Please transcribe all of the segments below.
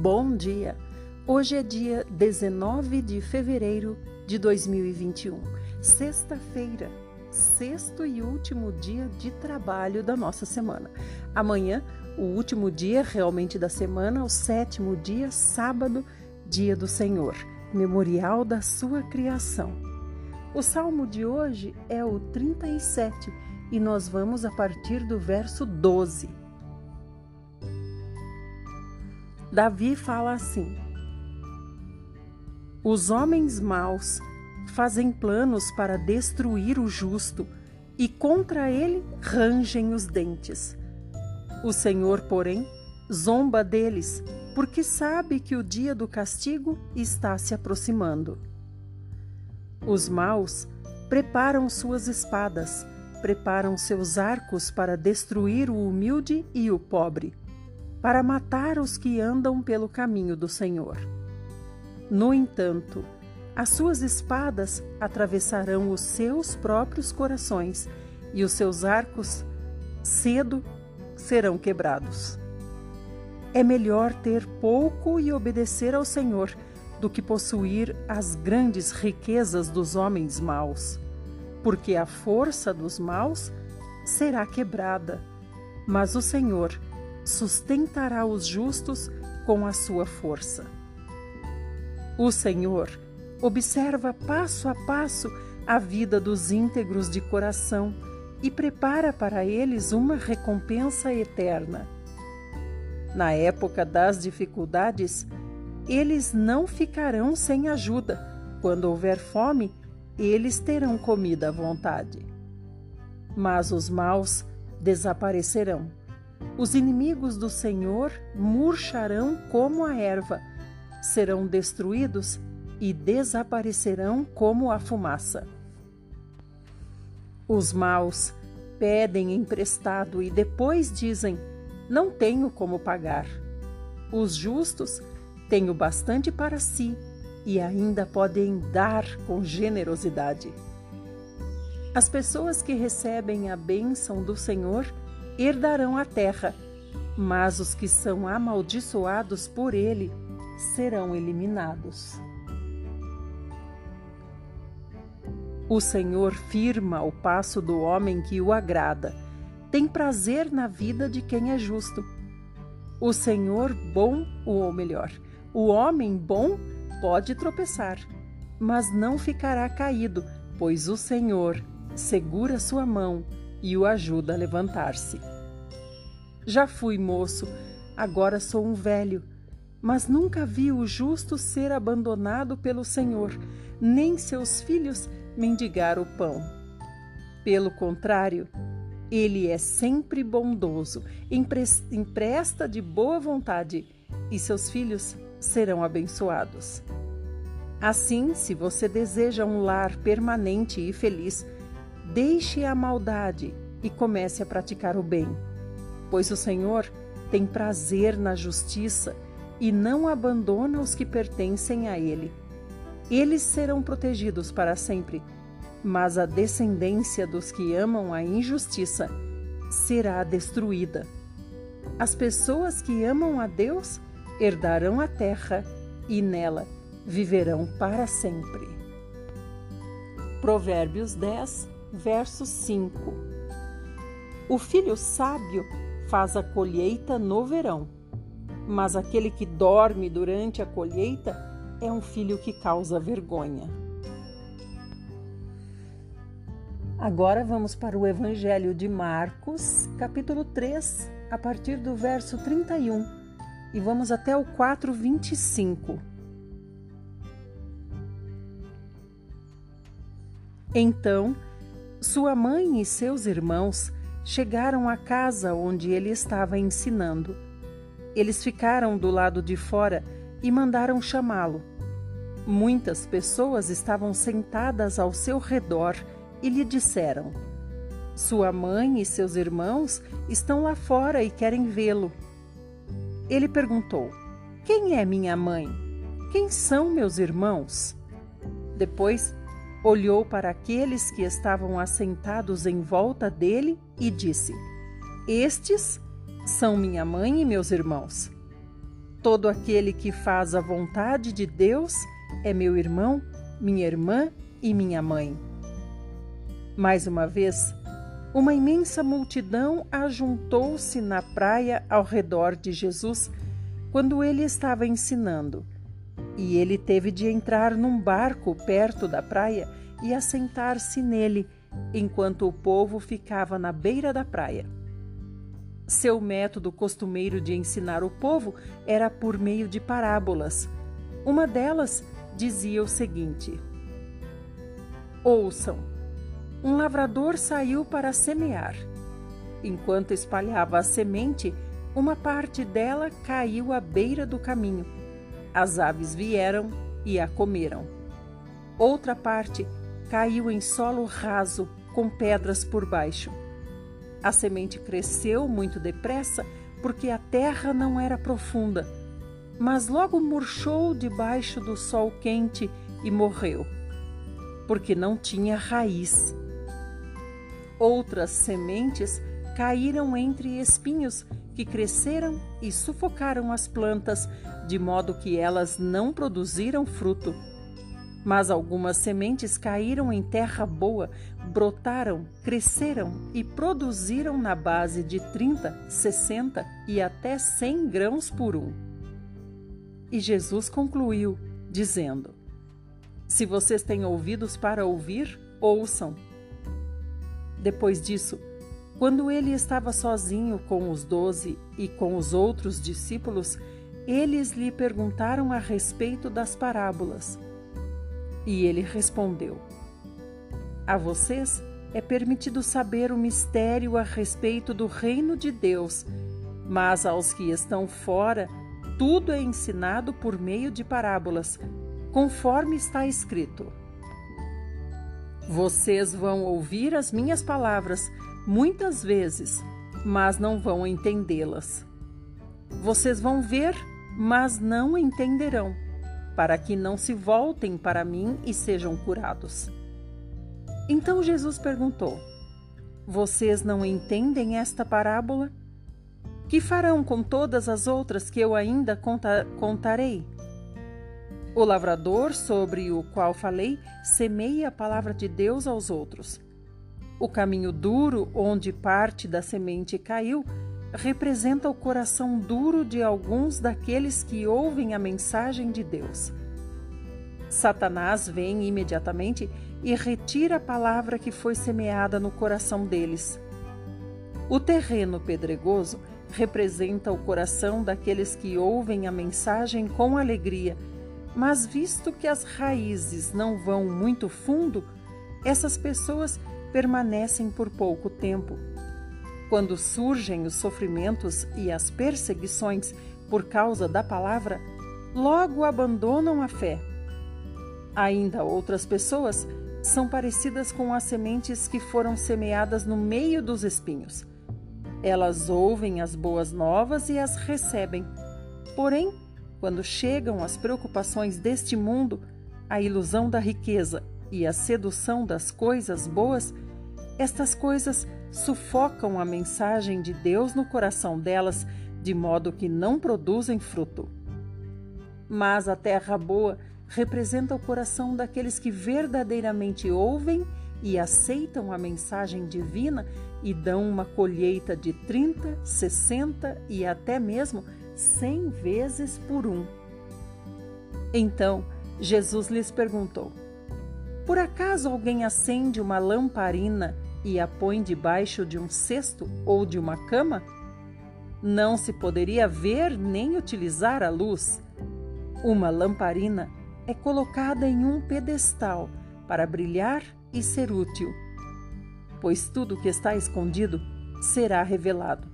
Bom dia! Hoje é dia 19 de fevereiro de 2021, sexta-feira, sexto e último dia de trabalho da nossa semana. Amanhã, o último dia realmente da semana, o sétimo dia, sábado, dia do Senhor, memorial da sua criação. O salmo de hoje é o 37 e nós vamos a partir do verso 12. Davi fala assim: Os homens maus fazem planos para destruir o justo e contra ele rangem os dentes. O Senhor, porém, zomba deles, porque sabe que o dia do castigo está se aproximando. Os maus preparam suas espadas, preparam seus arcos para destruir o humilde e o pobre para matar os que andam pelo caminho do Senhor. No entanto, as suas espadas atravessarão os seus próprios corações e os seus arcos cedo serão quebrados. É melhor ter pouco e obedecer ao Senhor do que possuir as grandes riquezas dos homens maus, porque a força dos maus será quebrada, mas o Senhor sustentará os justos com a sua força. O Senhor observa passo a passo a vida dos íntegros de coração e prepara para eles uma recompensa eterna. Na época das dificuldades, eles não ficarão sem ajuda. Quando houver fome, eles terão comida à vontade. Mas os maus desaparecerão. Os inimigos do Senhor murcharão como a erva, serão destruídos e desaparecerão como a fumaça. Os maus pedem emprestado e depois dizem: Não tenho como pagar. Os justos têm o bastante para si e ainda podem dar com generosidade. As pessoas que recebem a bênção do Senhor herdarão a terra, mas os que são amaldiçoados por ele serão eliminados. O Senhor firma o passo do homem que o agrada, tem prazer na vida de quem é justo. O Senhor bom, ou melhor, o homem bom pode tropeçar, mas não ficará caído, pois o Senhor segura sua mão e o ajuda a levantar-se. Já fui moço, agora sou um velho, mas nunca vi o justo ser abandonado pelo Senhor, nem seus filhos mendigar o pão. Pelo contrário, ele é sempre bondoso, empresta de boa vontade e seus filhos serão abençoados. Assim, se você deseja um lar permanente e feliz, Deixe a maldade e comece a praticar o bem, pois o Senhor tem prazer na justiça e não abandona os que pertencem a Ele. Eles serão protegidos para sempre, mas a descendência dos que amam a injustiça será destruída. As pessoas que amam a Deus herdarão a terra e nela viverão para sempre. Provérbios 10, verso 5. O filho sábio faz a colheita no verão, mas aquele que dorme durante a colheita é um filho que causa vergonha. Agora vamos para o Evangelho de Marcos, capítulo 3, a partir do verso 31, e vamos até o 4:25. Então, sua mãe e seus irmãos chegaram à casa onde ele estava ensinando. Eles ficaram do lado de fora e mandaram chamá-lo. Muitas pessoas estavam sentadas ao seu redor e lhe disseram: Sua mãe e seus irmãos estão lá fora e querem vê-lo. Ele perguntou: Quem é minha mãe? Quem são meus irmãos? Depois olhou para aqueles que estavam assentados em volta dele e disse: Estes são minha mãe e meus irmãos. Todo aquele que faz a vontade de Deus é meu irmão, minha irmã e minha mãe. Mais uma vez, uma imensa multidão ajuntou-se na praia ao redor de Jesus quando ele estava ensinando. E ele teve de entrar num barco perto da praia e assentar-se nele, enquanto o povo ficava na beira da praia. Seu método costumeiro de ensinar o povo era por meio de parábolas. Uma delas dizia o seguinte: Ouçam, um lavrador saiu para semear. Enquanto espalhava a semente, uma parte dela caiu à beira do caminho. As aves vieram e a comeram. Outra parte caiu em solo raso, com pedras por baixo. A semente cresceu muito depressa porque a terra não era profunda, mas logo murchou debaixo do sol quente e morreu, porque não tinha raiz. Outras sementes caíram entre espinhos que cresceram e sufocaram as plantas, de modo que elas não produziram fruto. Mas algumas sementes caíram em terra boa, brotaram, cresceram e produziram na base de 30, 60 e até 100 grãos por um. E Jesus concluiu, dizendo: Se vocês têm ouvidos para ouvir, ouçam. Depois disso, quando ele estava sozinho com os doze e com os outros discípulos, eles lhe perguntaram a respeito das parábolas. E ele respondeu: A vocês é permitido saber o mistério a respeito do reino de Deus, mas aos que estão fora, tudo é ensinado por meio de parábolas, conforme está escrito. Vocês vão ouvir as minhas palavras muitas vezes, mas não vão entendê-las. Vocês vão ver, mas não entenderão para que não se voltem para mim e sejam curados. Então Jesus perguntou: Vocês não entendem esta parábola? Que farão com todas as outras que eu ainda conta contarei? O lavrador, sobre o qual falei, semeia a palavra de Deus aos outros. O caminho duro, onde parte da semente caiu, representa o coração duro de alguns daqueles que ouvem a mensagem de Deus. Satanás vem imediatamente e retira a palavra que foi semeada no coração deles. O terreno pedregoso representa o coração daqueles que ouvem a mensagem com alegria, mas visto que as raízes não vão muito fundo, essas pessoas permanecem por pouco tempo. Quando surgem os sofrimentos e as perseguições por causa da palavra, logo abandonam a fé. Ainda outras pessoas são parecidas com as sementes que foram semeadas no meio dos espinhos. Elas ouvem as boas novas e as recebem. Porém, quando chegam as preocupações deste mundo, a ilusão da riqueza e a sedução das coisas boas, estas coisas sufocam a mensagem de Deus no coração delas, de modo que não produzem fruto. Mas a terra boa representa o coração daqueles que verdadeiramente ouvem e aceitam a mensagem divina e dão uma colheita de 30, 60 e até mesmo 100 vezes por um. Então, Jesus lhes perguntou: Por acaso alguém acende uma lamparina e a põe debaixo de um cesto ou de uma cama? Não se poderia ver nem utilizar a luz. Uma lamparina é colocada em um pedestal para brilhar e ser útil. Pois tudo que está escondido será revelado,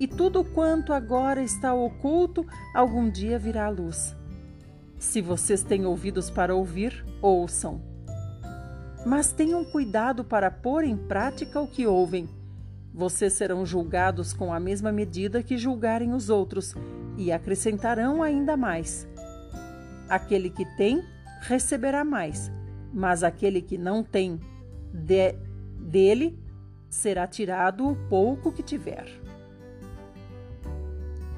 e tudo quanto agora está oculto algum dia virá à luz. Se vocês têm ouvidos para ouvir, ouçam mas tenham cuidado para pôr em prática o que ouvem. Vocês serão julgados com a mesma medida que julgarem os outros, e acrescentarão ainda mais. Aquele que tem, receberá mais, mas aquele que não tem, de, dele será tirado o pouco que tiver.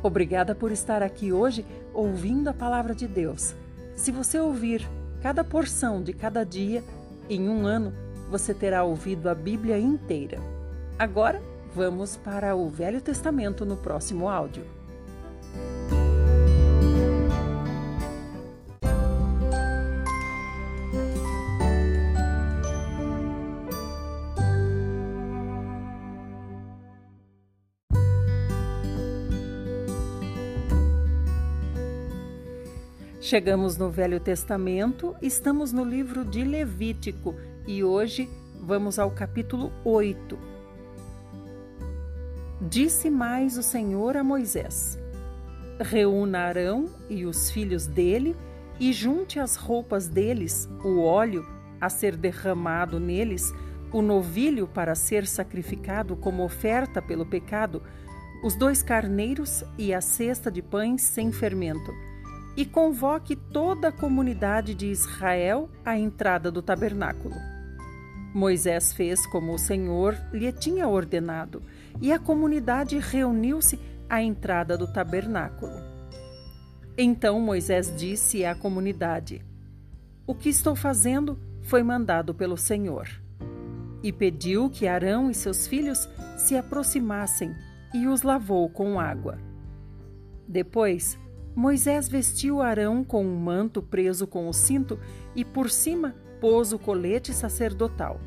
Obrigada por estar aqui hoje ouvindo a palavra de Deus. Se você ouvir cada porção de cada dia, em um ano você terá ouvido a Bíblia inteira. Agora, vamos para o Velho Testamento no próximo áudio. Chegamos no Velho Testamento, estamos no livro de Levítico e hoje vamos ao capítulo 8. Disse mais o Senhor a Moisés: Reúna Arão e os filhos dele e junte as roupas deles, o óleo a ser derramado neles, o novilho para ser sacrificado como oferta pelo pecado, os dois carneiros e a cesta de pães sem fermento e convoque toda a comunidade de Israel à entrada do tabernáculo. Moisés fez como o Senhor lhe tinha ordenado, e a comunidade reuniu-se à entrada do tabernáculo. Então Moisés disse à comunidade: O que estou fazendo foi mandado pelo Senhor. E pediu que Arão e seus filhos se aproximassem e os lavou com água. Depois, Moisés vestiu Arão com um manto preso com o cinto e por cima pôs o colete sacerdotal.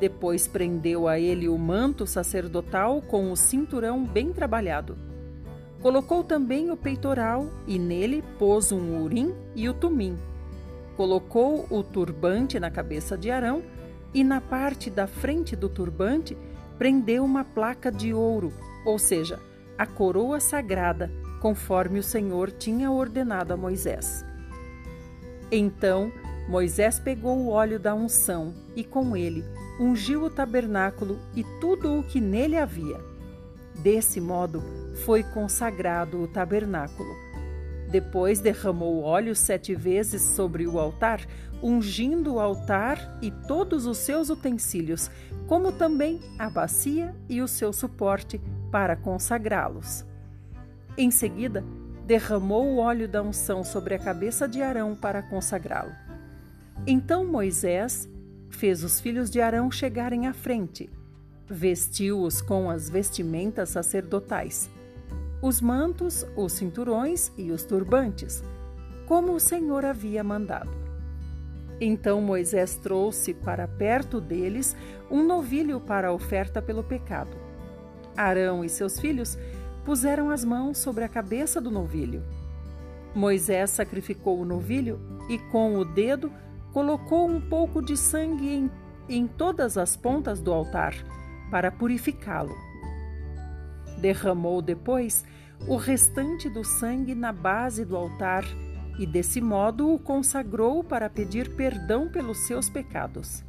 Depois prendeu a ele o manto sacerdotal com o cinturão bem trabalhado. Colocou também o peitoral e nele pôs um urim e o tumim. Colocou o turbante na cabeça de Arão e na parte da frente do turbante prendeu uma placa de ouro, ou seja, a coroa sagrada conforme o Senhor tinha ordenado a Moisés. Então Moisés pegou o óleo da unção e com ele ungiu o tabernáculo e tudo o que nele havia. Desse modo foi consagrado o tabernáculo. Depois derramou óleo sete vezes sobre o altar, ungindo o altar e todos os seus utensílios, como também a bacia e o seu suporte, para consagrá-los. Em seguida, derramou o óleo da unção sobre a cabeça de Arão para consagrá-lo. Então Moisés fez os filhos de Arão chegarem à frente, vestiu-os com as vestimentas sacerdotais, os mantos, os cinturões e os turbantes, como o Senhor havia mandado. Então Moisés trouxe para perto deles um novilho para a oferta pelo pecado. Arão e seus filhos puseram as mãos sobre a cabeça do novilho. Moisés sacrificou o novilho e, com o dedo, colocou um pouco de sangue em, em todas as pontas do altar, para purificá-lo. Derramou depois o restante do sangue na base do altar e, desse modo, o consagrou para pedir perdão pelos seus pecados.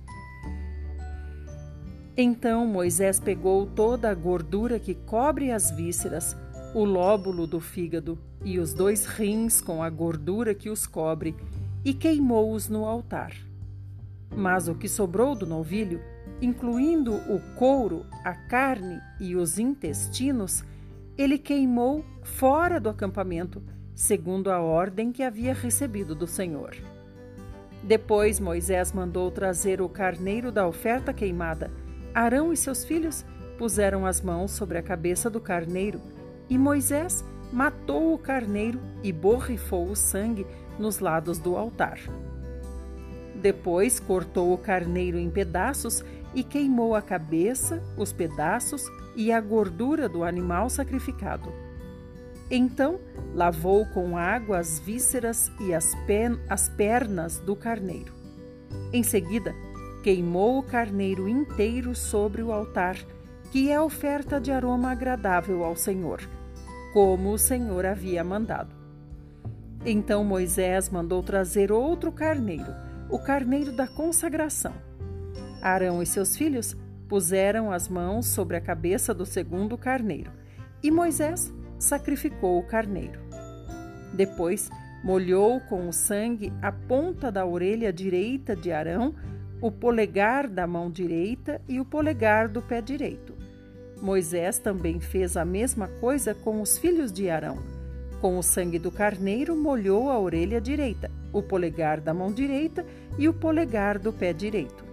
Então Moisés pegou toda a gordura que cobre as vísceras, o lóbulo do fígado e os dois rins com a gordura que os cobre e queimou-os no altar. Mas o que sobrou do novilho, incluindo o couro, a carne e os intestinos, ele queimou fora do acampamento, segundo a ordem que havia recebido do Senhor. Depois Moisés mandou trazer o carneiro da oferta queimada Arão e seus filhos puseram as mãos sobre a cabeça do carneiro, e Moisés matou o carneiro e borrifou o sangue nos lados do altar. Depois cortou o carneiro em pedaços e queimou a cabeça, os pedaços e a gordura do animal sacrificado. Então lavou com água as vísceras e as, as pernas do carneiro. Em seguida, queimou o carneiro inteiro sobre o altar, que é oferta de aroma agradável ao Senhor, como o Senhor havia mandado. Então Moisés mandou trazer outro carneiro, o carneiro da consagração. Arão e seus filhos puseram as mãos sobre a cabeça do segundo carneiro, e Moisés sacrificou o carneiro. Depois, molhou com o sangue a ponta da orelha direita de Arão o polegar da mão direita e o polegar do pé direito. Moisés também fez a mesma coisa com os filhos de Arão. Com o sangue do carneiro, molhou a orelha direita, o polegar da mão direita e o polegar do pé direito.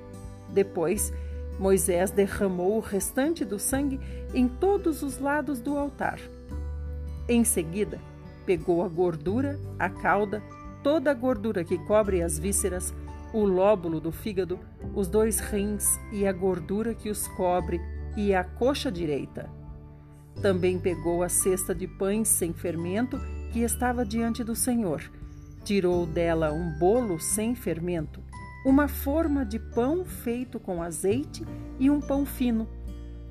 Depois, Moisés derramou o restante do sangue em todos os lados do altar. Em seguida, pegou a gordura, a cauda, toda a gordura que cobre as vísceras, o lóbulo do fígado, os dois rins e a gordura que os cobre e a coxa direita. Também pegou a cesta de pães sem fermento que estava diante do Senhor. Tirou dela um bolo sem fermento, uma forma de pão feito com azeite e um pão fino,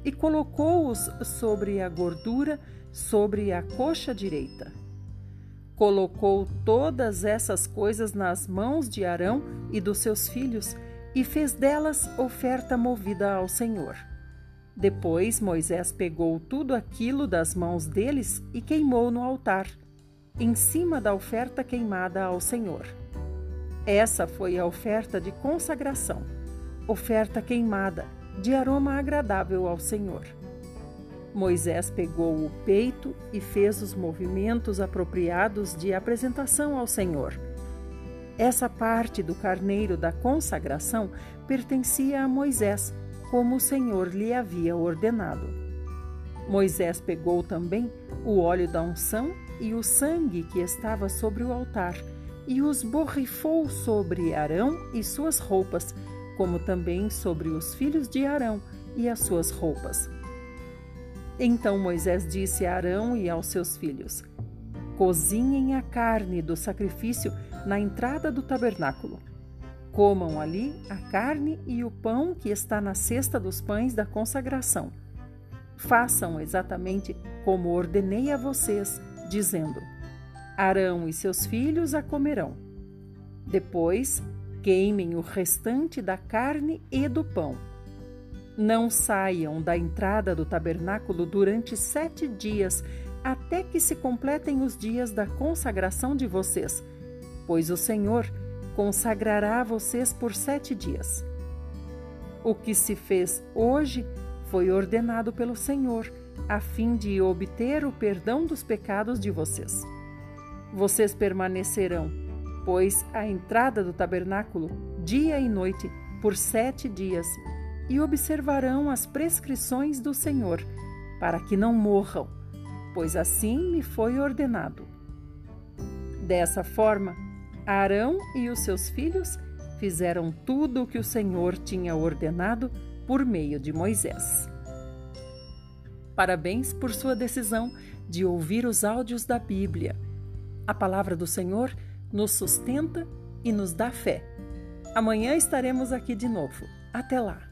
e colocou-os sobre a gordura, sobre a coxa direita. Colocou todas essas coisas nas mãos de Arão e dos seus filhos e fez delas oferta movida ao Senhor. Depois Moisés pegou tudo aquilo das mãos deles e queimou no altar, em cima da oferta queimada ao Senhor. Essa foi a oferta de consagração, oferta queimada, de aroma agradável ao Senhor. Moisés pegou o peito e fez os movimentos apropriados de apresentação ao Senhor. Essa parte do carneiro da consagração pertencia a Moisés como o Senhor lhe havia ordenado. Moisés pegou também o óleo da unção e o sangue que estava sobre o altar e os borrifou sobre Arão e suas roupas, como também sobre os filhos de Arão e as suas roupas. Então Moisés disse a Arão e aos seus filhos: Cozinhem a carne do sacrifício na entrada do tabernáculo Comam ali a carne e o pão que está na cesta dos pães da consagração. Façam exatamente como ordenei a vocês, dizendo: Arão e seus filhos a comerão. Depois, queimem o restante da carne e do pão. Não saiam da entrada do tabernáculo durante sete dias, até que se completem os dias da consagração de vocês, pois o Senhor consagrará vocês por sete dias. O que se fez hoje foi ordenado pelo Senhor, a fim de obter o perdão dos pecados de vocês. Vocês permanecerão, pois, à entrada do tabernáculo, dia e noite, por sete dias, e observarão as prescrições do Senhor, para que não morram, pois assim me foi ordenado. Dessa forma, Arão e os seus filhos fizeram tudo o que o Senhor tinha ordenado por meio de Moisés. Parabéns por sua decisão de ouvir os áudios da Bíblia. A palavra do Senhor nos sustenta e nos dá fé. Amanhã estaremos aqui de novo. Até lá!